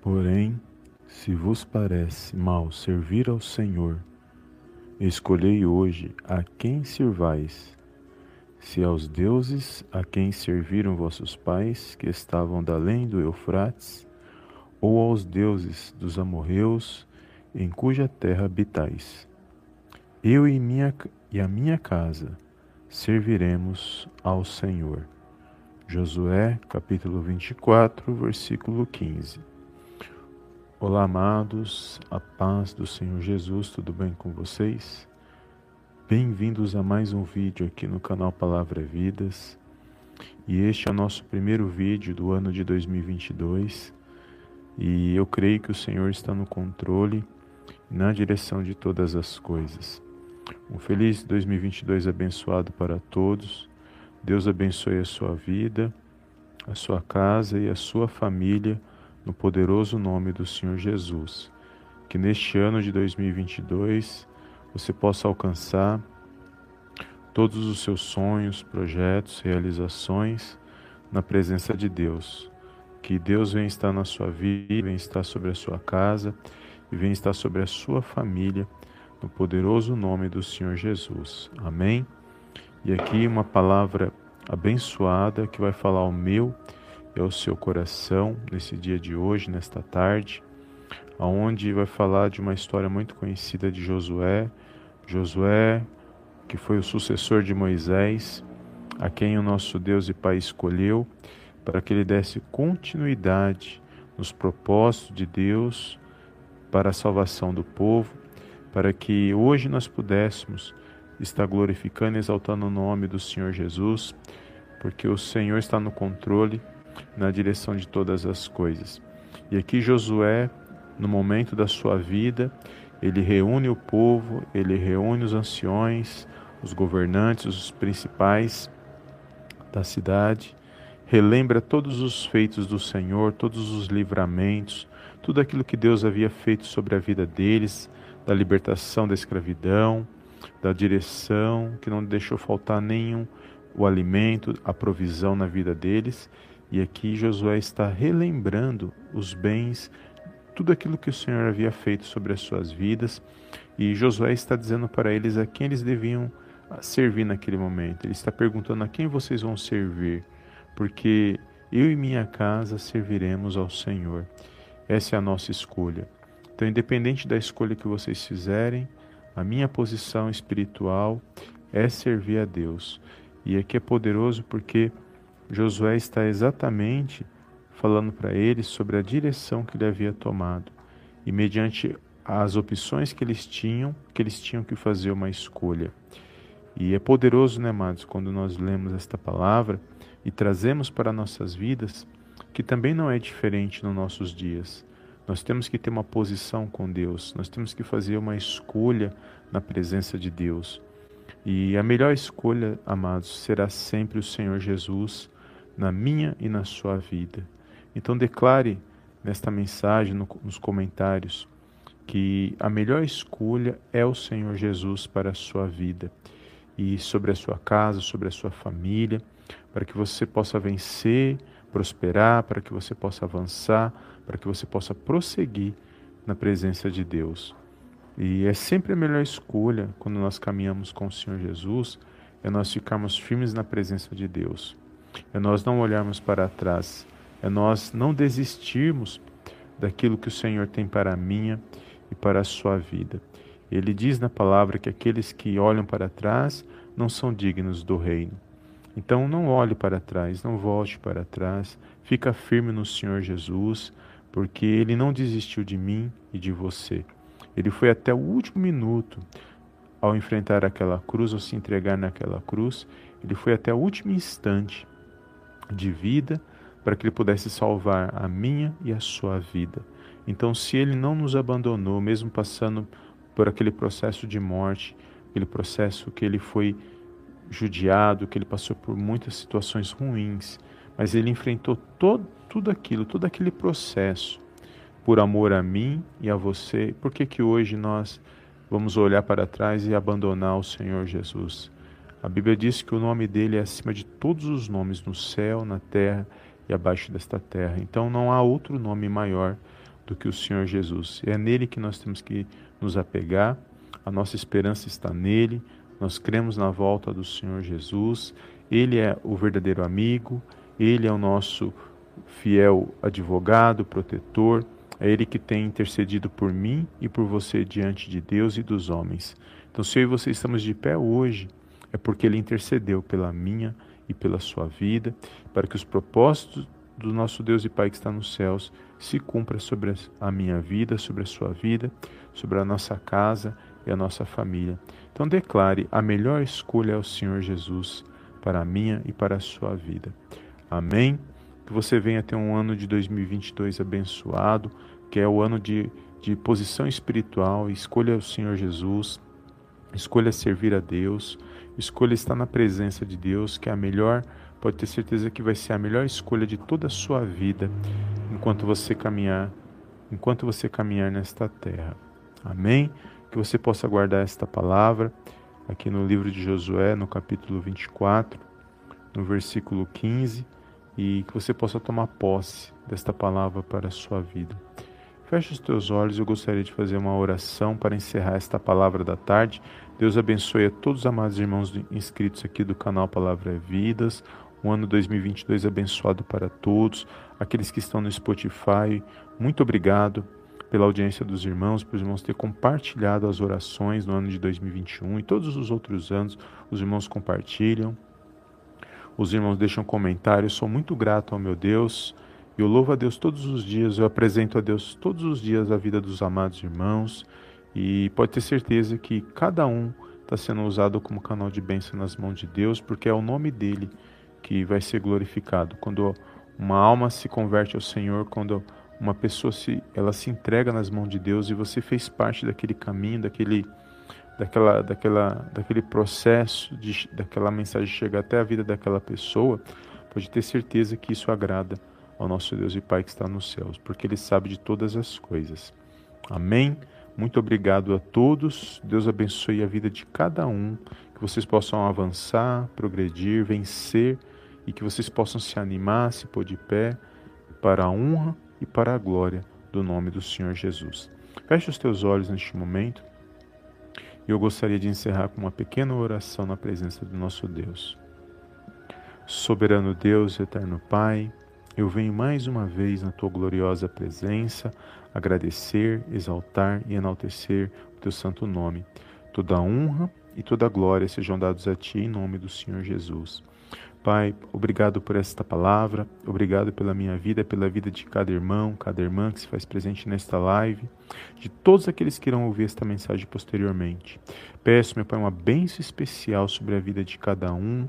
Porém, se vos parece mal servir ao Senhor, escolhei hoje a quem servais, se aos deuses a quem serviram vossos pais, que estavam da além do Eufrates, ou aos deuses dos amorreus, em cuja terra habitais. Eu e, minha, e a minha casa serviremos ao Senhor. Josué, capítulo 24, versículo 15. Olá, amados, a paz do Senhor Jesus, tudo bem com vocês? Bem-vindos a mais um vídeo aqui no canal Palavra Vidas. E este é o nosso primeiro vídeo do ano de 2022. E eu creio que o Senhor está no controle e na direção de todas as coisas. Um feliz 2022 abençoado para todos. Deus abençoe a sua vida, a sua casa e a sua família no poderoso nome do Senhor Jesus. Que neste ano de 2022 você possa alcançar todos os seus sonhos, projetos, realizações na presença de Deus. Que Deus venha estar na sua vida, venha estar sobre a sua casa e venha estar sobre a sua família, no poderoso nome do Senhor Jesus. Amém? E aqui uma palavra abençoada que vai falar ao meu ao seu coração nesse dia de hoje, nesta tarde, aonde vai falar de uma história muito conhecida de Josué. Josué, que foi o sucessor de Moisés, a quem o nosso Deus e Pai escolheu para que ele desse continuidade nos propósitos de Deus para a salvação do povo, para que hoje nós pudéssemos estar glorificando e exaltando o nome do Senhor Jesus, porque o Senhor está no controle na direção de todas as coisas. E aqui Josué, no momento da sua vida, ele reúne o povo, ele reúne os anciões, os governantes, os principais da cidade, relembra todos os feitos do Senhor, todos os livramentos, tudo aquilo que Deus havia feito sobre a vida deles, da libertação da escravidão, da direção, que não deixou faltar nenhum o alimento, a provisão na vida deles e aqui Josué está relembrando os bens, tudo aquilo que o Senhor havia feito sobre as suas vidas, e Josué está dizendo para eles a quem eles deviam servir naquele momento. Ele está perguntando a quem vocês vão servir, porque eu e minha casa serviremos ao Senhor. Essa é a nossa escolha. Então, independente da escolha que vocês fizerem, a minha posição espiritual é servir a Deus. E aqui é poderoso porque Josué está exatamente falando para eles sobre a direção que ele havia tomado e mediante as opções que eles tinham, que eles tinham que fazer uma escolha. E é poderoso, né, amados, quando nós lemos esta palavra e trazemos para nossas vidas, que também não é diferente nos nossos dias. Nós temos que ter uma posição com Deus, nós temos que fazer uma escolha na presença de Deus. E a melhor escolha, amados, será sempre o Senhor Jesus na minha e na sua vida. Então declare nesta mensagem, no, nos comentários, que a melhor escolha é o Senhor Jesus para a sua vida e sobre a sua casa, sobre a sua família, para que você possa vencer, prosperar, para que você possa avançar, para que você possa prosseguir na presença de Deus. E é sempre a melhor escolha quando nós caminhamos com o Senhor Jesus, é nós ficarmos firmes na presença de Deus é nós não olharmos para trás, é nós não desistirmos daquilo que o Senhor tem para a minha e para a sua vida. Ele diz na palavra que aqueles que olham para trás não são dignos do reino. Então não olhe para trás, não volte para trás, fica firme no Senhor Jesus, porque ele não desistiu de mim e de você. Ele foi até o último minuto ao enfrentar aquela cruz, ao se entregar naquela cruz, ele foi até o último instante de vida para que ele pudesse salvar a minha e a sua vida. Então, se ele não nos abandonou, mesmo passando por aquele processo de morte, aquele processo que ele foi judiado, que ele passou por muitas situações ruins, mas ele enfrentou todo, tudo aquilo, todo aquele processo por amor a mim e a você. Por que que hoje nós vamos olhar para trás e abandonar o Senhor Jesus? A Bíblia diz que o nome dele é acima de todos os nomes no céu, na terra e abaixo desta terra. Então não há outro nome maior do que o Senhor Jesus. É nele que nós temos que nos apegar, a nossa esperança está nele, nós cremos na volta do Senhor Jesus, ele é o verdadeiro amigo, ele é o nosso fiel advogado, protetor, é ele que tem intercedido por mim e por você diante de Deus e dos homens. Então, se eu e você estamos de pé hoje, é porque ele intercedeu pela minha e pela sua vida, para que os propósitos do nosso Deus e Pai que está nos céus se cumpra sobre a minha vida, sobre a sua vida, sobre a nossa casa e a nossa família. Então declare: a melhor escolha é o Senhor Jesus para a minha e para a sua vida. Amém. Que você venha ter um ano de 2022 abençoado, que é o ano de, de posição espiritual. Escolha o Senhor Jesus, escolha servir a Deus, escolha estar na presença de Deus, que é a melhor pode ter certeza que vai ser a melhor escolha de toda a sua vida enquanto você caminhar, enquanto você caminhar nesta terra. Amém? Que você possa guardar esta palavra aqui no livro de Josué, no capítulo 24, no versículo 15, e que você possa tomar posse desta palavra para a sua vida. Feche os teus olhos, eu gostaria de fazer uma oração para encerrar esta palavra da tarde. Deus abençoe a todos os amados irmãos inscritos aqui do canal Palavra é Vidas um ano 2022 abençoado para todos. Aqueles que estão no Spotify, muito obrigado pela audiência dos irmãos, por os irmãos ter compartilhado as orações no ano de 2021 e todos os outros anos, os irmãos compartilham. Os irmãos deixam comentários. Sou muito grato ao meu Deus. Eu louvo a Deus todos os dias, eu apresento a Deus todos os dias a vida dos amados irmãos. E pode ter certeza que cada um está sendo usado como canal de bênção nas mãos de Deus, porque é o nome dele que vai ser glorificado. Quando uma alma se converte ao Senhor, quando uma pessoa se, ela se entrega nas mãos de Deus e você fez parte daquele caminho, daquele, daquela, daquela, daquele processo, de, daquela mensagem chegar até a vida daquela pessoa, pode ter certeza que isso agrada ao nosso Deus e Pai que está nos céus, porque Ele sabe de todas as coisas. Amém? Muito obrigado a todos. Deus abençoe a vida de cada um. Que vocês possam avançar, progredir, vencer e que vocês possam se animar, se pôr de pé para a honra e para a glória do nome do Senhor Jesus. Feche os teus olhos neste momento e eu gostaria de encerrar com uma pequena oração na presença do nosso Deus. Soberano Deus, eterno Pai, eu venho mais uma vez na tua gloriosa presença agradecer, exaltar e enaltecer o teu santo nome. Toda honra e toda glória sejam dados a ti em nome do Senhor Jesus. Pai, obrigado por esta palavra, obrigado pela minha vida, pela vida de cada irmão, cada irmã que se faz presente nesta live, de todos aqueles que irão ouvir esta mensagem posteriormente. Peço, meu Pai, uma bênção especial sobre a vida de cada um,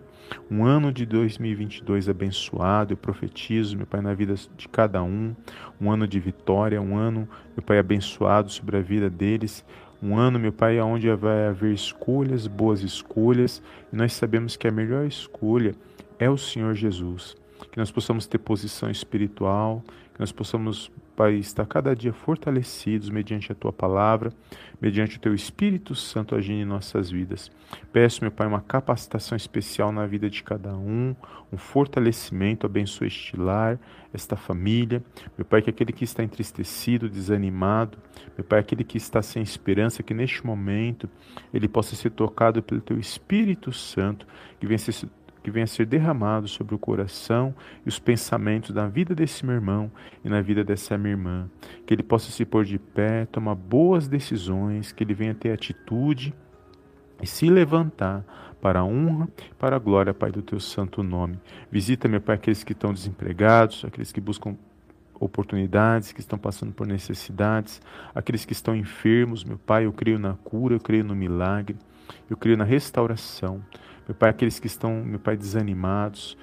um ano de 2022 abençoado, eu profetizo, meu Pai, na vida de cada um, um ano de vitória, um ano, meu Pai, abençoado sobre a vida deles, um ano, meu Pai, onde vai haver escolhas, boas escolhas, e nós sabemos que a melhor escolha é o Senhor Jesus. Que nós possamos ter posição espiritual, que nós possamos, Pai, estar cada dia fortalecidos mediante a Tua palavra, mediante o Teu Espírito Santo agindo em nossas vidas. Peço, meu Pai, uma capacitação especial na vida de cada um, um fortalecimento, abençoe este lar, esta família. Meu Pai, que aquele que está entristecido, desanimado, meu Pai, aquele que está sem esperança, que neste momento ele possa ser tocado pelo Teu Espírito Santo, que venha ser que venha a ser derramado sobre o coração e os pensamentos da vida desse meu irmão e na vida dessa minha irmã. Que ele possa se pôr de pé, tomar boas decisões, que ele venha ter atitude e se levantar para a honra, para a glória, Pai, do teu santo nome. Visita, meu Pai, aqueles que estão desempregados, aqueles que buscam oportunidades, que estão passando por necessidades, aqueles que estão enfermos, meu Pai, eu creio na cura, eu creio no milagre, eu creio na restauração. Meu Pai, aqueles que estão, meu Pai, desanimados,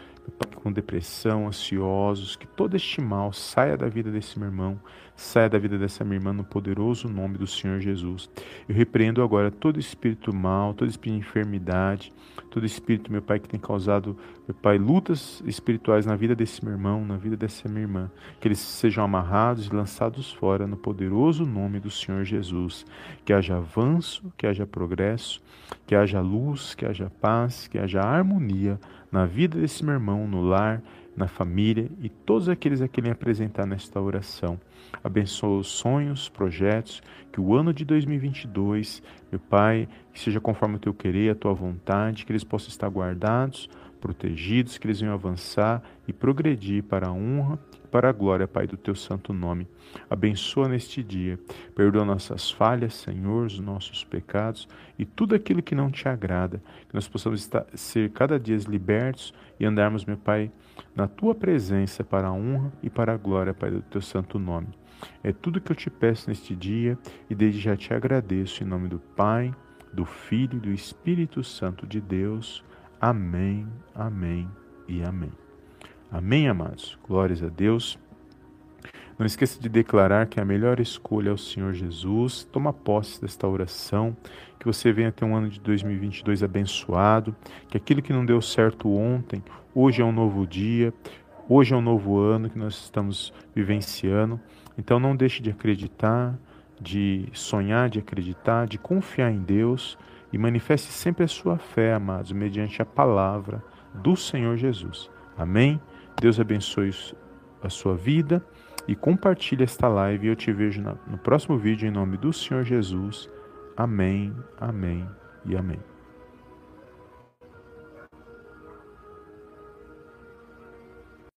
com depressão, ansiosos, que todo este mal saia da vida desse meu irmão, saia da vida dessa minha irmã no poderoso nome do Senhor Jesus. Eu repreendo agora todo espírito mal, todo espírito de enfermidade, todo espírito, meu Pai, que tem causado, meu Pai, lutas espirituais na vida desse meu irmão, na vida dessa minha irmã, que eles sejam amarrados e lançados fora no poderoso nome do Senhor Jesus. Que haja avanço, que haja progresso, que haja luz, que haja paz, que haja harmonia na vida desse meu irmão, no lar, na família e todos aqueles a querem apresentar nesta oração. Abençoa os sonhos, projetos, que o ano de 2022, meu Pai, que seja conforme o teu querer, a tua vontade, que eles possam estar guardados, protegidos, que eles venham avançar e progredir para a honra para a glória, Pai, do teu santo nome. Abençoa neste dia, perdoa nossas falhas, Senhor, os nossos pecados e tudo aquilo que não te agrada, que nós possamos estar, ser cada dia libertos e andarmos, meu Pai, na tua presença para a honra e para a glória, Pai, do teu santo nome. É tudo que eu te peço neste dia e desde já te agradeço em nome do Pai, do Filho e do Espírito Santo de Deus. Amém, amém e amém. Amém, amados? Glórias a Deus. Não esqueça de declarar que a melhor escolha é o Senhor Jesus. Toma posse desta oração. Que você venha ter um ano de 2022 abençoado. Que aquilo que não deu certo ontem, hoje é um novo dia. Hoje é um novo ano que nós estamos vivenciando. Então não deixe de acreditar, de sonhar, de acreditar, de confiar em Deus e manifeste sempre a sua fé, amados, mediante a palavra do Senhor Jesus. Amém? Deus abençoe a sua vida e compartilhe esta live. Eu te vejo no próximo vídeo em nome do Senhor Jesus. Amém, amém e amém.